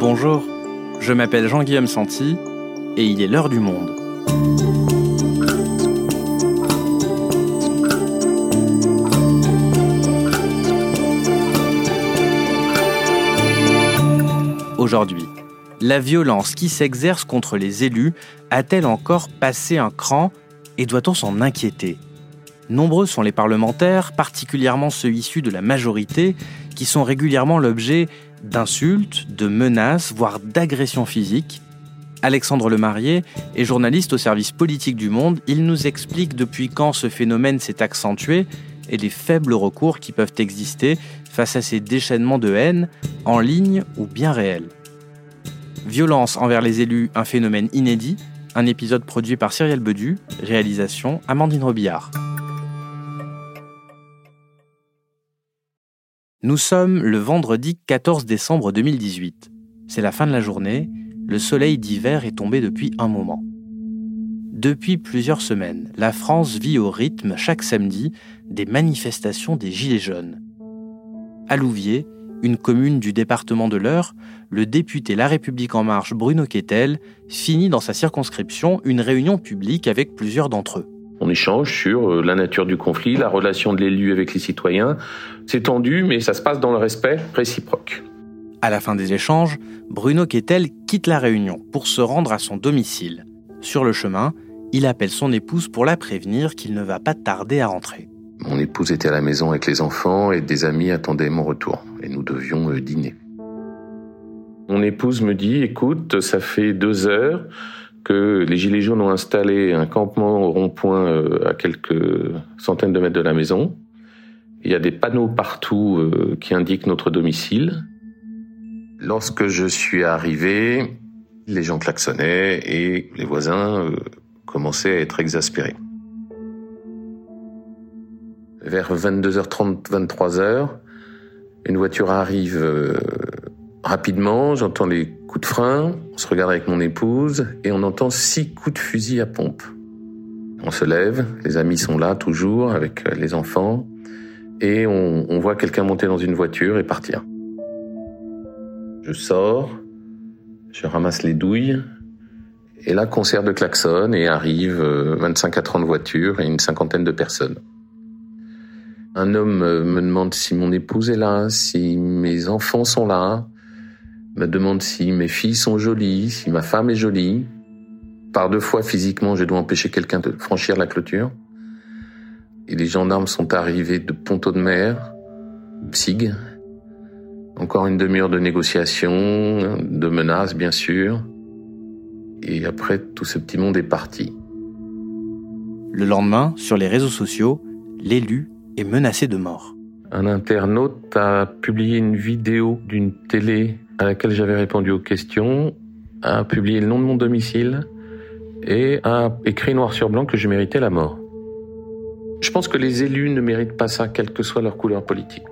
Bonjour, je m'appelle Jean-Guillaume Santi et il est l'heure du monde. Aujourd'hui, la violence qui s'exerce contre les élus a-t-elle encore passé un cran et doit-on s'en inquiéter? Nombreux sont les parlementaires, particulièrement ceux issus de la majorité, qui sont régulièrement l'objet d'insultes, de menaces, voire d'agressions physiques. Alexandre Lemarié est journaliste au service politique du Monde. Il nous explique depuis quand ce phénomène s'est accentué et les faibles recours qui peuvent exister face à ces déchaînements de haine, en ligne ou bien réels. Violence envers les élus, un phénomène inédit, un épisode produit par Cyrielle Bedu, réalisation Amandine Robillard. Nous sommes le vendredi 14 décembre 2018. C'est la fin de la journée, le soleil d'hiver est tombé depuis un moment. Depuis plusieurs semaines, la France vit au rythme chaque samedi des manifestations des Gilets jaunes. À Louviers, une commune du département de l'Eure, le député La République en marche Bruno Quetel finit dans sa circonscription une réunion publique avec plusieurs d'entre eux. On échange sur euh, la nature du conflit, la relation de l'élu avec les citoyens. C'est tendu, mais ça se passe dans le respect réciproque. À la fin des échanges, Bruno Quetel quitte la réunion pour se rendre à son domicile. Sur le chemin, il appelle son épouse pour la prévenir qu'il ne va pas tarder à rentrer. Mon épouse était à la maison avec les enfants et des amis attendaient mon retour et nous devions euh, dîner. Mon épouse me dit, écoute, ça fait deux heures, les Gilets jaunes ont installé un campement au rond-point euh, à quelques centaines de mètres de la maison. Il y a des panneaux partout euh, qui indiquent notre domicile. Lorsque je suis arrivé, les gens klaxonnaient et les voisins euh, commençaient à être exaspérés. Vers 22h30, 23h, une voiture arrive rapidement, j'entends les coups de frein, on se regarde avec mon épouse et on entend six coups de fusil à pompe. On se lève, les amis sont là toujours avec euh, les enfants et on, voit quelqu'un monter dans une voiture et partir. Je sors, je ramasse les douilles et là concert de klaxon et arrive 25 euh, à 30 voitures et une cinquantaine de personnes. Un homme euh, me demande si mon épouse est là, si mes enfants sont là me demande si mes filles sont jolies, si ma femme est jolie. Par deux fois, physiquement, je dois empêcher quelqu'un de franchir la clôture. Et les gendarmes sont arrivés de Ponto de Mer, Psig. Encore une demi-heure de négociation, de menaces, bien sûr. Et après, tout ce petit monde est parti. Le lendemain, sur les réseaux sociaux, l'élu est menacé de mort. Un internaute a publié une vidéo d'une télé à laquelle j'avais répondu aux questions, a publié le nom de mon domicile et a écrit noir sur blanc que je méritais la mort. Je pense que les élus ne méritent pas ça, quelle que soit leur couleur politique.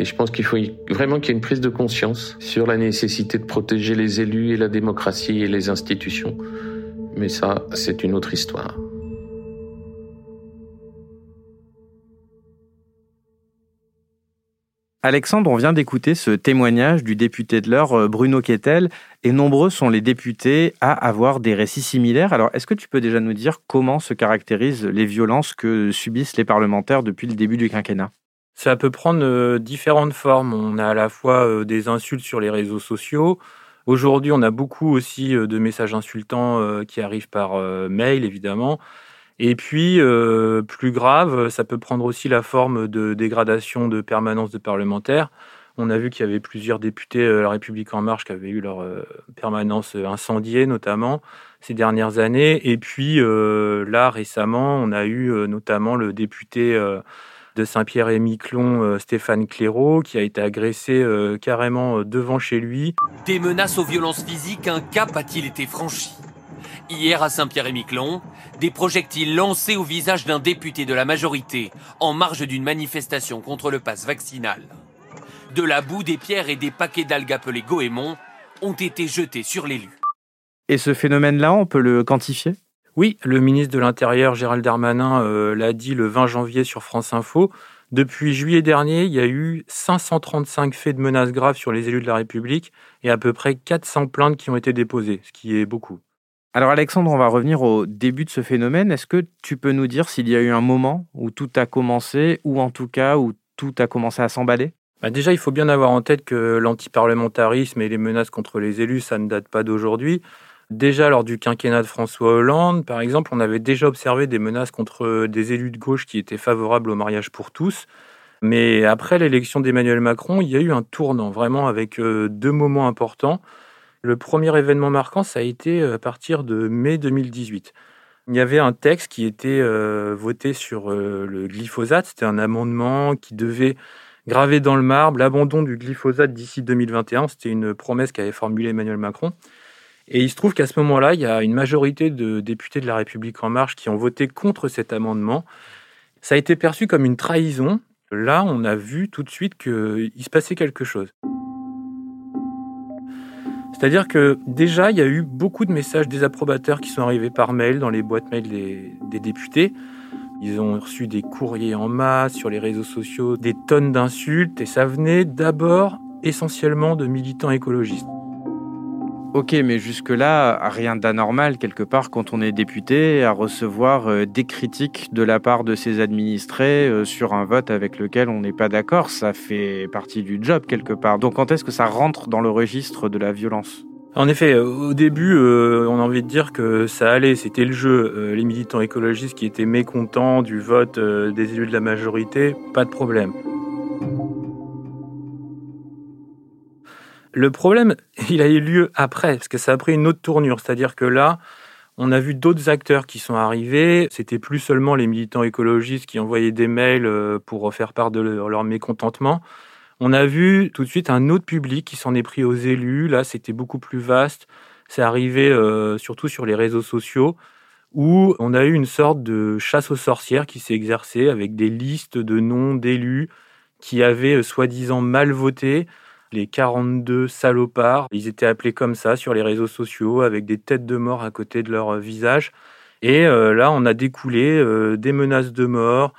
Et je pense qu'il faut vraiment qu'il y ait une prise de conscience sur la nécessité de protéger les élus et la démocratie et les institutions. Mais ça, c'est une autre histoire. Alexandre, on vient d'écouter ce témoignage du député de l'heure, euh, Bruno Kettel, et nombreux sont les députés à avoir des récits similaires. Alors, est-ce que tu peux déjà nous dire comment se caractérisent les violences que subissent les parlementaires depuis le début du quinquennat? Ça peut prendre euh, différentes formes. On a à la fois euh, des insultes sur les réseaux sociaux. Aujourd'hui, on a beaucoup aussi de messages insultants qui arrivent par mail, évidemment. Et puis, euh, plus grave, ça peut prendre aussi la forme de dégradation de permanence de parlementaires. On a vu qu'il y avait plusieurs députés de La République En Marche qui avaient eu leur euh, permanence incendiée, notamment, ces dernières années. Et puis, euh, là, récemment, on a eu notamment le député de Saint-Pierre et Miquelon, Stéphane Clairaut, qui a été agressé carrément devant chez lui. Des menaces aux violences physiques, un cap a-t-il été franchi? Hier à Saint-Pierre-et-Miquelon, des projectiles lancés au visage d'un député de la majorité en marge d'une manifestation contre le pass vaccinal. De la boue, des pierres et des paquets d'algues appelés goémons ont été jetés sur l'élu. Et ce phénomène-là, on peut le quantifier? Oui, le ministre de l'Intérieur Gérald Darmanin euh, l'a dit le 20 janvier sur France Info. Depuis juillet dernier, il y a eu 535 faits de menaces graves sur les élus de la République et à peu près 400 plaintes qui ont été déposées, ce qui est beaucoup. Alors Alexandre, on va revenir au début de ce phénomène. Est-ce que tu peux nous dire s'il y a eu un moment où tout a commencé, ou en tout cas où tout a commencé à s'emballer? Bah Déjà, il faut bien avoir en tête que l'antiparlementarisme et les menaces contre les élus, ça ne date pas d'aujourd'hui. Déjà lors du quinquennat de François Hollande, par exemple, on avait déjà observé des menaces contre des élus de gauche qui étaient favorables au mariage pour tous. Mais après l'élection d'Emmanuel Macron, il y a eu un tournant, vraiment avec euh, deux moments importants. Le premier événement marquant, ça a été euh, à partir de mai 2018. Il y avait un texte qui était euh, voté sur euh, le glyphosate. C'était un amendement qui devait graver dans le marbre l'abandon du glyphosate d'ici 2021. C'était une promesse qu'avait formulée Emmanuel Macron. Et il se trouve qu'à ce moment-là, il y a une majorité de députés de la République en marche qui ont voté contre cet amendement. Ça a été perçu comme une trahison. Là, on a vu tout de suite qu'il se passait quelque chose. C'est-à-dire que déjà, il y a eu beaucoup de messages désapprobateurs qui sont arrivés par mail dans les boîtes mail des, des députés. Ils ont reçu des courriers en masse sur les réseaux sociaux, des tonnes d'insultes, et ça venait d'abord essentiellement de militants écologistes. Ok, mais jusque-là, rien d'anormal quelque part quand on est député à recevoir euh, des critiques de la part de ses administrés euh, sur un vote avec lequel on n'est pas d'accord. Ça fait partie du job quelque part. Donc quand est-ce que ça rentre dans le registre de la violence? En effet, au début, euh, on a envie de dire que ça allait, c'était le jeu. les militants écologistes qui étaient mécontents du vote des élus de la majorité, pas de problème. Le problème, il a eu lieu après, parce que ça a pris une autre tournure. C'est-à-dire que là, on a vu d'autres acteurs qui sont arrivés. C'était plus seulement les militants écologistes qui envoyaient des mails euh, pour faire part de leur mécontentement. On a vu tout de suite un autre public qui s'en est pris aux élus. Là, c'était beaucoup plus vaste. C'est arrivé euh, surtout sur les réseaux sociaux où on a eu une sorte de chasse aux sorcières qui s'est exercée avec des listes de noms d'élus qui avaient euh, soi-disant mal voté les 42 salopards. Ils étaient appelés comme ça sur les réseaux sociaux avec des têtes de mort à côté de leur euh, visage. Et euh, là, on a découlé euh, des menaces de mort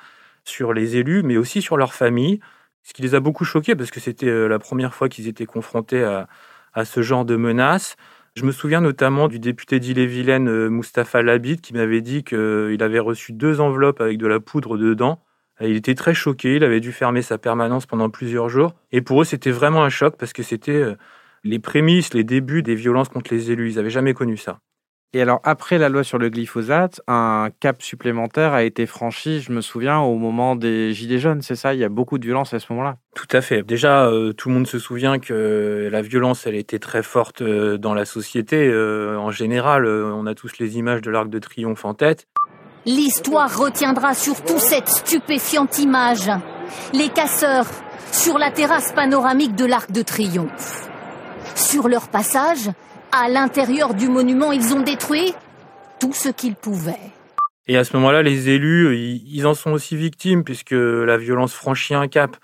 sur les élus, mais aussi sur leurs familles, ce qui les a beaucoup choqués parce que c'était la première fois qu'ils étaient confrontés à, à, ce genre de menaces. Je me souviens notamment du député d'Ille-et-Vilaine, Mustapha Labid, qui m'avait dit qu'il avait reçu deux enveloppes avec de la poudre dedans il était très choqué, il avait dû fermer sa permanence pendant plusieurs jours. Et pour eux, c'était vraiment un choc parce que c'était euh, les prémices, les débuts des violences contre les élus. Ils n'avaient jamais connu ça. Et alors, après la loi sur le glyphosate, un cap supplémentaire a été franchi, je me souviens, au moment des Gilets jaunes, c'est ça? Il y a beaucoup de violence à ce moment-là Tout à fait. Déjà, euh, tout le monde se souvient que la violence, elle était très forte euh, dans la société. en général, on a tous les images de l'Arc de Triomphe en tête. L'histoire retiendra surtout cette stupéfiante image. Les casseurs sur la terrasse panoramique de l'Arc de Triomphe. Sur leur passage, à l'intérieur du monument, ils ont détruit tout ce qu'ils pouvaient. Et à ce moment-là, les élus, ils en sont aussi victimes puisque la violence franchit un cap.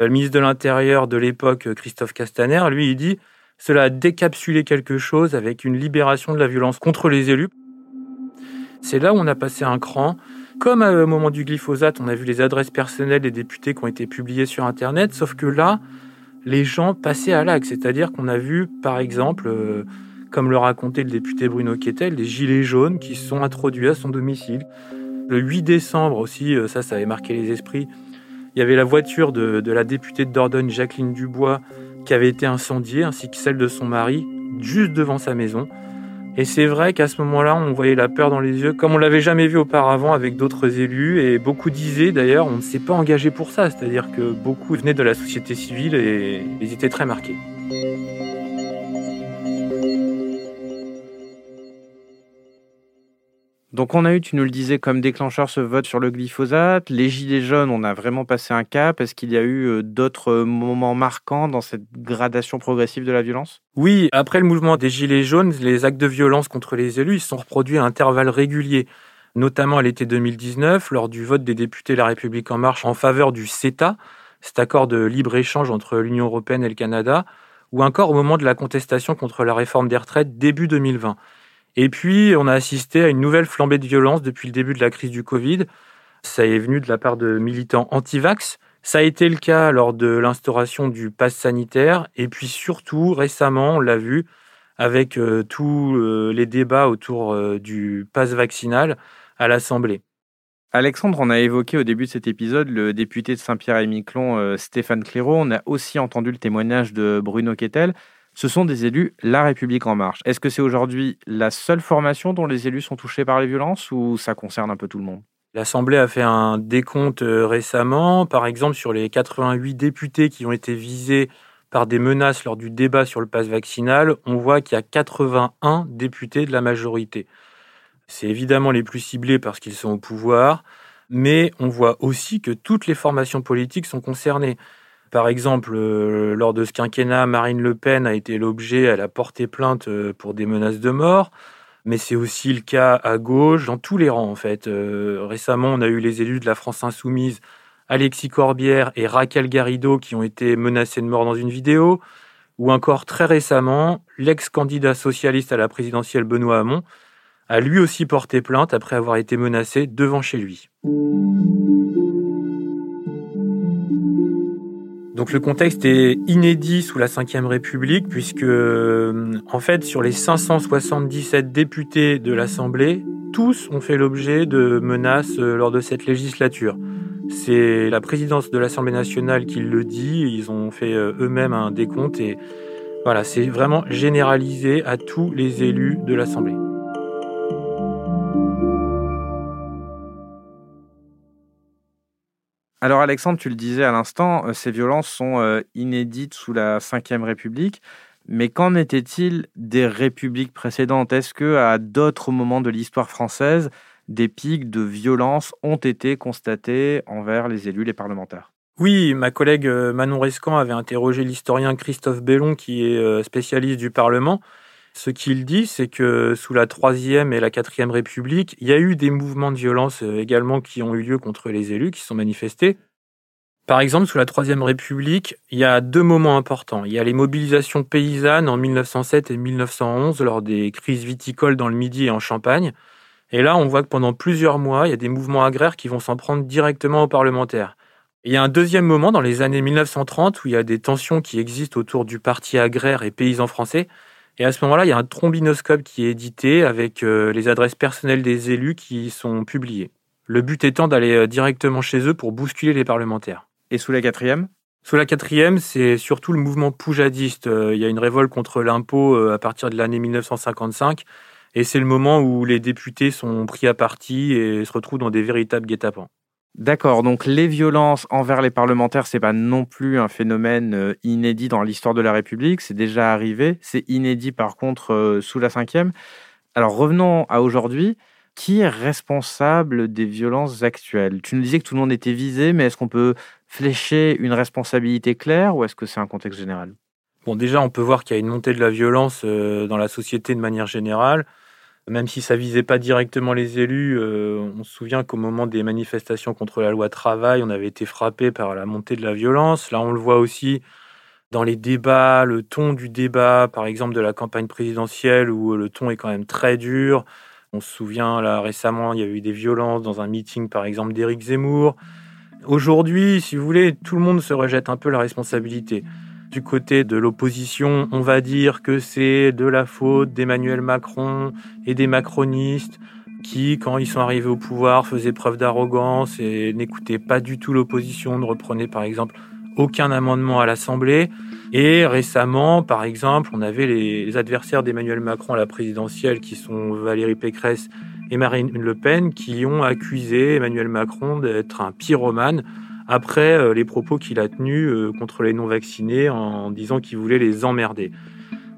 Le ministre de l'Intérieur de l'époque, Christophe Castaner, lui, il dit cela a décapsulé quelque chose avec une libération de la violence contre les élus. C'est là où on a passé un cran. Comme au moment du glyphosate, on a vu les adresses personnelles des députés qui ont été publiées sur Internet, sauf que là, les gens passaient à l'acte. C'est-à-dire qu'on a vu, par exemple, euh, comme le racontait le député Bruno Quetel, des gilets jaunes qui se sont introduits à son domicile. Le 8 décembre aussi, euh, ça, ça avait marqué les esprits. Il y avait la voiture de, de la députée de Dordogne, Jacqueline Dubois, qui avait été incendiée, ainsi que celle de son mari, juste devant sa maison. Et c'est vrai qu'à ce moment-là, on voyait la peur dans les yeux, comme on l'avait jamais vu auparavant avec d'autres élus. Et beaucoup disaient d'ailleurs, on ne s'est pas engagé pour ça. C'est-à-dire que beaucoup venaient de la société civile et ils étaient très marqués. Donc on a eu, tu nous le disais, comme déclencheur ce vote sur le glyphosate. Les Gilets jaunes, on a vraiment passé un cap. Est-ce qu'il y a eu euh, d'autres euh, moments marquants dans cette gradation progressive de la violence? Oui, après le mouvement des Gilets jaunes, les actes de violence contre les élus, ils sont reproduits à intervalles réguliers, notamment à l'été 2019, lors du vote des députés La République en marche en faveur du CETA, cet accord de libre-échange entre l'Union européenne et le Canada, ou encore au moment de la contestation contre la réforme des retraites début 2020. Et puis, on a assisté à une nouvelle flambée de violence depuis le début de la crise du Covid. Ça est venu de la part de militants anti-vax, Ça a été le cas lors de l'instauration du pass sanitaire et puis surtout récemment, on l'a vu avec euh, tous euh, les débats autour euh, du pass vaccinal à l'Assemblée. Alexandre, on a évoqué au début de cet épisode le député de Saint-Pierre-et-Miquelon, Stéphane Clairaut. On a aussi entendu le témoignage de Bruno Kettel. Ce sont des élus La République En Marche. Est-ce que c'est aujourd'hui la seule formation dont les élus sont touchés par les violences ou ça concerne un peu tout le monde? L'Assemblée a fait un décompte récemment. Par exemple, sur les 88 députés qui ont été visés par des menaces lors du débat sur le pass vaccinal, on voit qu'il y a 81 députés de la majorité. C'est évidemment les plus ciblés parce qu'ils sont au pouvoir, mais on voit aussi que toutes les formations politiques sont concernées. Par exemple, euh, lors de ce quinquennat, Marine Le Pen a été l'objet, elle a porté plainte euh, pour des menaces de mort, mais c'est aussi le cas à gauche, dans tous les rangs en fait. Euh, récemment, on a eu les élus de la France insoumise, Alexis Corbière et Raquel Garrido, qui ont été menacés de mort dans une vidéo, ou encore très récemment, l'ex-candidat socialiste à la présidentielle Benoît Hamon, a lui aussi porté plainte après avoir été menacé devant chez lui. Donc le contexte est inédit sous la Ve République puisque en fait sur les 577 députés de l'Assemblée, tous ont fait l'objet de menaces euh, lors de cette législature. C'est la présidence de l'Assemblée nationale qui le dit, ils ont fait euh, eux-mêmes un décompte et voilà, c'est vraiment généralisé à tous les élus de l'Assemblée. Alors Alexandre, tu le disais à l'instant, euh, ces violences sont euh, inédites sous la Ve République. Mais qu'en était-il des républiques précédentes? Est-ce que à d'autres moments de l'histoire française, des pics de violence ont été constatés envers les élus, les parlementaires? Oui, ma collègue euh, Manon Rescan avait interrogé l'historien Christophe Bellon, qui est spécialiste du Parlement. Ce qu'il dit, c'est que sous la Troisième et la Quatrième République, il y a eu des mouvements de violence euh, également qui ont eu lieu contre les élus, qui sont manifestés. Par exemple, sous la Troisième République, il y a deux moments importants. Il y a les mobilisations paysannes en 1907 et 1911 lors des crises viticoles dans le Midi et en Champagne. Et là, on voit que pendant plusieurs mois, il y a des mouvements agraires qui vont s'en prendre directement aux parlementaires. Il y a un deuxième moment dans les années 1930 où il y a des tensions qui existent autour du parti agraire et paysan français. Et à ce moment-là, il y a un trombinoscope qui est édité avec euh, les adresses personnelles des élus qui sont publiées. Le but étant d'aller euh, directement chez eux pour bousculer les parlementaires. Et sous la quatrième? Sous la quatrième, c'est surtout le mouvement poujadiste. Euh, il y a une révolte contre l'impôt à partir de l'année 1955. Et c'est le moment où les députés sont pris à partie et se retrouvent dans des véritables guet-apens. D'accord, donc les violences envers les parlementaires, c'est pas non plus un phénomène euh, inédit dans l'histoire de la République, c'est déjà arrivé, c'est inédit par contre euh, sous la cinquième. Alors revenons à aujourd'hui, qui est responsable des violences actuelles? Tu nous disais que tout le monde était visé, mais est-ce qu'on peut flécher une responsabilité claire ou est-ce que c'est un contexte général? Bon, déjà, on peut voir qu'il y a une montée de la violence euh, dans la société de manière générale. Même si ça visait pas directement les élus, euh, on se souvient qu'au moment des manifestations contre la loi travail, on avait été frappé par la montée de la violence. Là, on le voit aussi dans les débats, le ton du débat, par exemple de la campagne présidentielle, où le ton est quand même très dur. On se souvient, là, récemment, il y a eu des violences dans un meeting, par exemple, d'Éric Zemmour. Aujourd'hui, si vous voulez, tout le monde se rejette un peu la responsabilité. Du côté de l'opposition, on va dire que c'est de la faute d'Emmanuel Macron et des macronistes qui, quand ils sont arrivés au pouvoir, faisaient preuve d'arrogance et n'écoutaient pas du tout l'opposition, ne reprenaient par exemple aucun amendement à l'Assemblée. Et récemment, par exemple, on avait les adversaires d'Emmanuel Macron à la présidentielle, qui sont Valérie Pécresse et Marine Le Pen, qui ont accusé Emmanuel Macron d'être un pyromane après euh, les propos qu'il a tenus euh, contre les non-vaccinés en disant qu'il voulait les emmerder.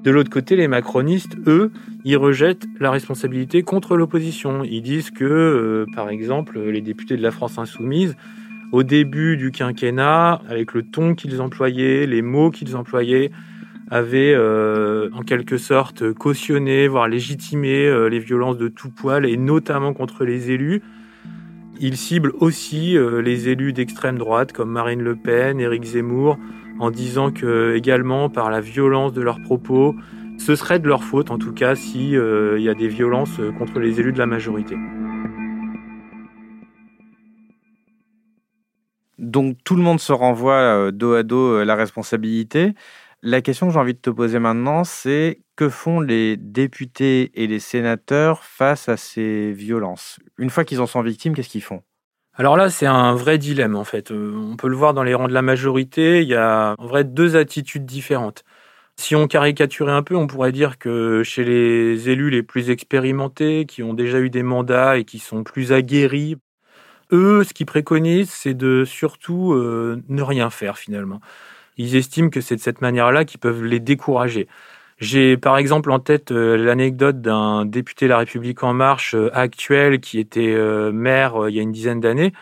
De l'autre côté, les macronistes, eux, ils rejettent la responsabilité contre l'opposition. Ils disent que, euh, par exemple, les députés de la France insoumise, au début du quinquennat, avec le ton qu'ils employaient, les mots qu'ils employaient, avaient en quelque sorte cautionné, voire légitimé les violences de tout poil, et notamment contre les élus. Il cible aussi euh, les élus d'extrême droite comme Marine Le Pen, Éric Zemmour, en disant que également par la violence de leurs propos, ce serait de leur faute en tout cas s'il euh, y a des violences euh, contre les élus de la majorité. Donc tout le monde se renvoie dos à dos la responsabilité. La question que j'ai envie de te poser maintenant, c'est que font les députés et les sénateurs face à ces violences? Une fois qu'ils en sont victimes, qu'est-ce qu'ils font? Alors là, c'est un vrai dilemme en fait. Euh, on peut le voir dans les rangs de la majorité, il y a en vrai deux attitudes différentes. Si on caricaturait un peu, on pourrait dire que chez les élus les plus expérimentés, qui ont déjà eu des mandats et qui sont plus aguerris, eux, ce qu'ils préconisent, c'est de surtout euh, ne rien faire finalement. Ils estiment que c'est de cette manière-là qu'ils peuvent les décourager. J'ai par exemple en tête euh, l'anecdote d'un député de la République en marche euh, actuel qui était euh, maire il y a une dizaine d'années.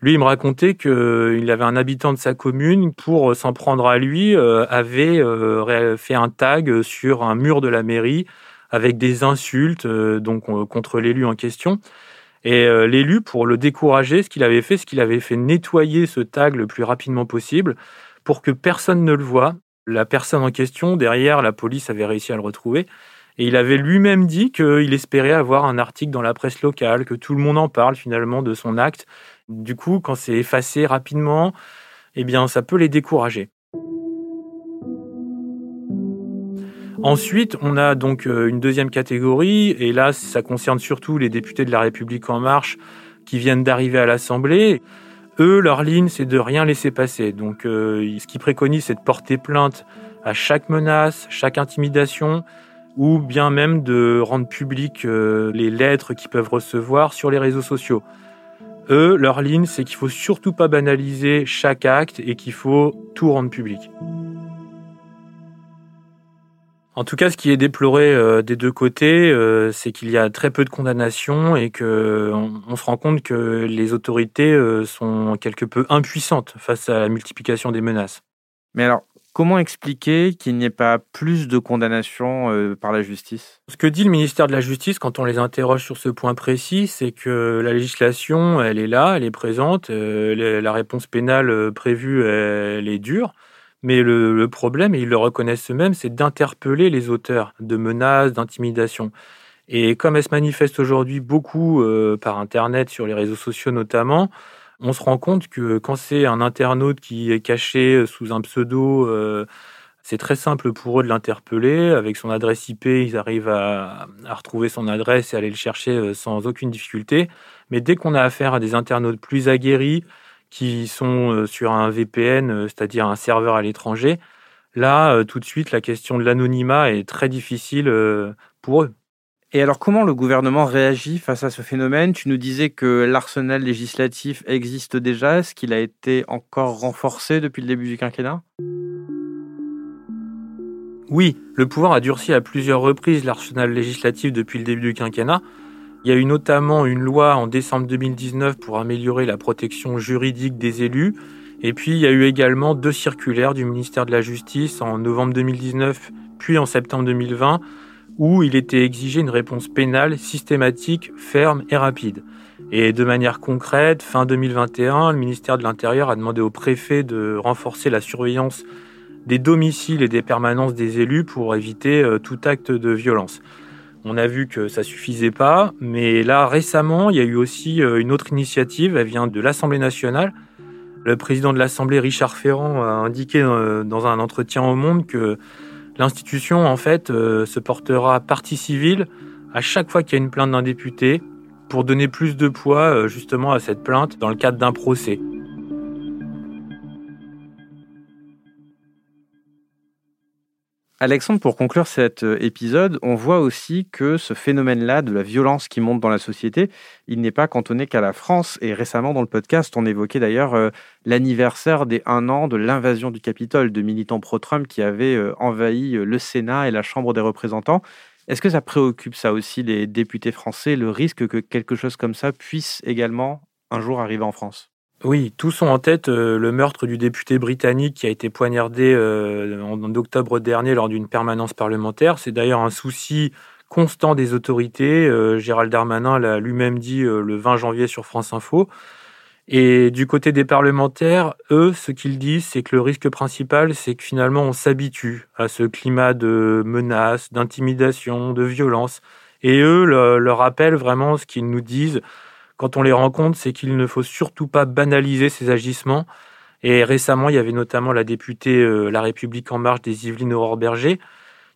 Lui, il me racontait qu'il avait un habitant de sa commune, pour s'en prendre à lui, avait fait un tag sur un mur de la mairie avec des insultes donc contre l'élu en question. Et l'élu, pour le décourager, ce qu'il avait fait, c'est qu'il avait fait nettoyer ce tag le plus rapidement possible pour que personne ne le voie la personne en question, derrière, la police avait réussi à le retrouver. Et il avait lui-même dit qu'il espérait avoir un article dans la presse locale, que tout le monde en parle finalement de son acte. Du coup, quand c'est effacé rapidement, eh bien, ça peut les décourager. Ensuite, on a donc euh, une deuxième catégorie, et là, ça concerne surtout les députés de la République en marche qui viennent d'arriver à l'Assemblée. Eux, leur ligne, c'est de rien laisser passer. Donc, euh, ce qu'ils préconisent, c'est de porter plainte à chaque menace, chaque intimidation, ou bien même de rendre public euh, les lettres qu'ils peuvent recevoir sur les réseaux sociaux. Eux, leur ligne, c'est qu'il faut surtout pas banaliser chaque acte et qu'il faut tout rendre public. En tout cas, ce qui est déploré euh, des deux côtés, euh, c'est qu'il y a très peu de condamnations et que on, se rend compte que les autorités euh, sont quelque peu impuissantes face à la multiplication des menaces. Mais alors, comment expliquer qu'il n'y ait pas plus de condamnations par la justice? Ce que dit le ministère de la Justice quand on les interroge sur ce point précis, c'est que la législation, elle est là, elle est présente, la réponse pénale prévue, elle est dure. Mais le, problème, et ils le reconnaissent eux-mêmes, c'est d'interpeller les auteurs de menaces, d'intimidations. Et comme elles se manifestent aujourd'hui beaucoup euh, par Internet, sur les réseaux sociaux notamment, on se rend compte que quand c'est un internaute qui est caché sous un pseudo, euh, c'est très simple pour eux de l'interpeller. Avec son adresse IP, ils arrivent à, à, retrouver son adresse et aller le chercher euh, sans aucune difficulté. Mais dès qu'on a affaire à des internautes plus aguerris, qui sont euh, sur un VPN, euh, c'est-à-dire un serveur à l'étranger, là, euh, tout de suite, la question de l'anonymat est très difficile pour eux. Et alors, comment le gouvernement réagit face à ce phénomène? Tu nous disais que l'arsenal législatif existe déjà. Est-ce qu'il a été encore renforcé depuis le début du quinquennat? Oui, le pouvoir a durci à plusieurs reprises l'arsenal législatif depuis le début du quinquennat. Il y a eu notamment une loi en décembre 2019 pour améliorer la protection juridique des élus. Et puis il y a eu également deux circulaires du ministère de la Justice en novembre 2019 puis en septembre 2020 où il était exigé une réponse pénale systématique, ferme et rapide. Et de manière concrète, fin 2021, le ministère de l'Intérieur a demandé au préfet de renforcer la surveillance des domiciles et des permanences des élus pour éviter euh, tout acte de violence. On a vu que ça suffisait pas, mais là récemment, il y a eu aussi euh, une autre initiative, elle vient de l'Assemblée nationale. Le président de l'Assemblée, Richard Ferrand, a indiqué euh, dans un entretien au Monde que l'institution, en fait, euh, se portera partie civile à chaque fois qu'il y a une plainte d'un député pour donner plus de poids justement à cette plainte dans le cadre d'un procès. Alexandre, pour conclure cet euh, épisode, on voit aussi que ce phénomène-là de la violence qui monte dans la société, il n'est pas cantonné qu'à la France. Et récemment, dans le podcast, on évoquait d'ailleurs euh, l'anniversaire des un an de l'invasion du Capitole de militants pro-Trump qui avaient euh, envahi le Sénat et la Chambre des représentants. Est-ce que ça préoccupe ça aussi les députés français, le risque que quelque chose comme ça puisse également un jour arriver en France? Oui, tous ont en tête euh, le meurtre du député britannique qui a été poignardé euh, en, octobre dernier lors d'une permanence parlementaire. C'est d'ailleurs un souci constant des autorités. Euh, Gérald Darmanin l'a lui-même dit le 20 janvier sur France Info. Et du côté des parlementaires, eux, ce qu'ils disent, c'est que le risque principal, c'est que finalement on s'habitue à ce climat de menaces, d'intimidation, de violence. Et eux leur rappellent vraiment ce qu'ils nous disent quand on les rencontre, c'est qu'il ne faut surtout pas banaliser ces agissements Et récemment, il y avait notamment la députée La République en marche des Yvelines Aurore Berger,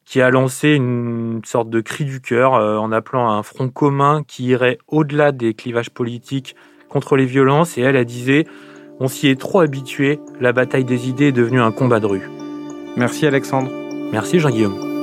qui a lancé une sorte de cri du cœur en appelant à un front commun qui irait au-delà des clivages politiques contre les violences. Et elle a disait on s'y est trop habitué, la bataille des idées est devenue un combat de rue. Merci Alexandre. Merci Jean-Guillaume.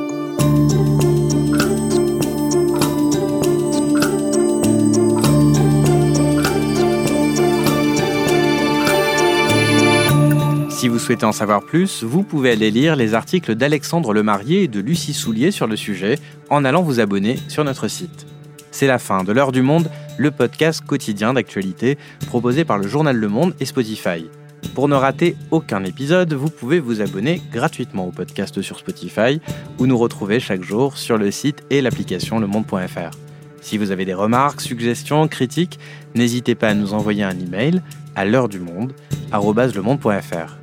Si vous souhaitez en savoir plus, vous pouvez aller lire les articles d'Alexandre Lemarié et de Lucie Soulier sur le sujet en allant vous abonner sur notre site. C'est la fin de l'heure du monde, le podcast quotidien d'actualité proposé par le journal Le Monde et Spotify. Pour ne rater aucun épisode, vous pouvez vous abonner gratuitement au podcast sur Spotify ou nous retrouver chaque jour sur le site et l'application lemonde.fr. Si vous avez des remarques, suggestions, critiques, n'hésitez pas à nous envoyer un email à l'heure du monde @lemonde.fr.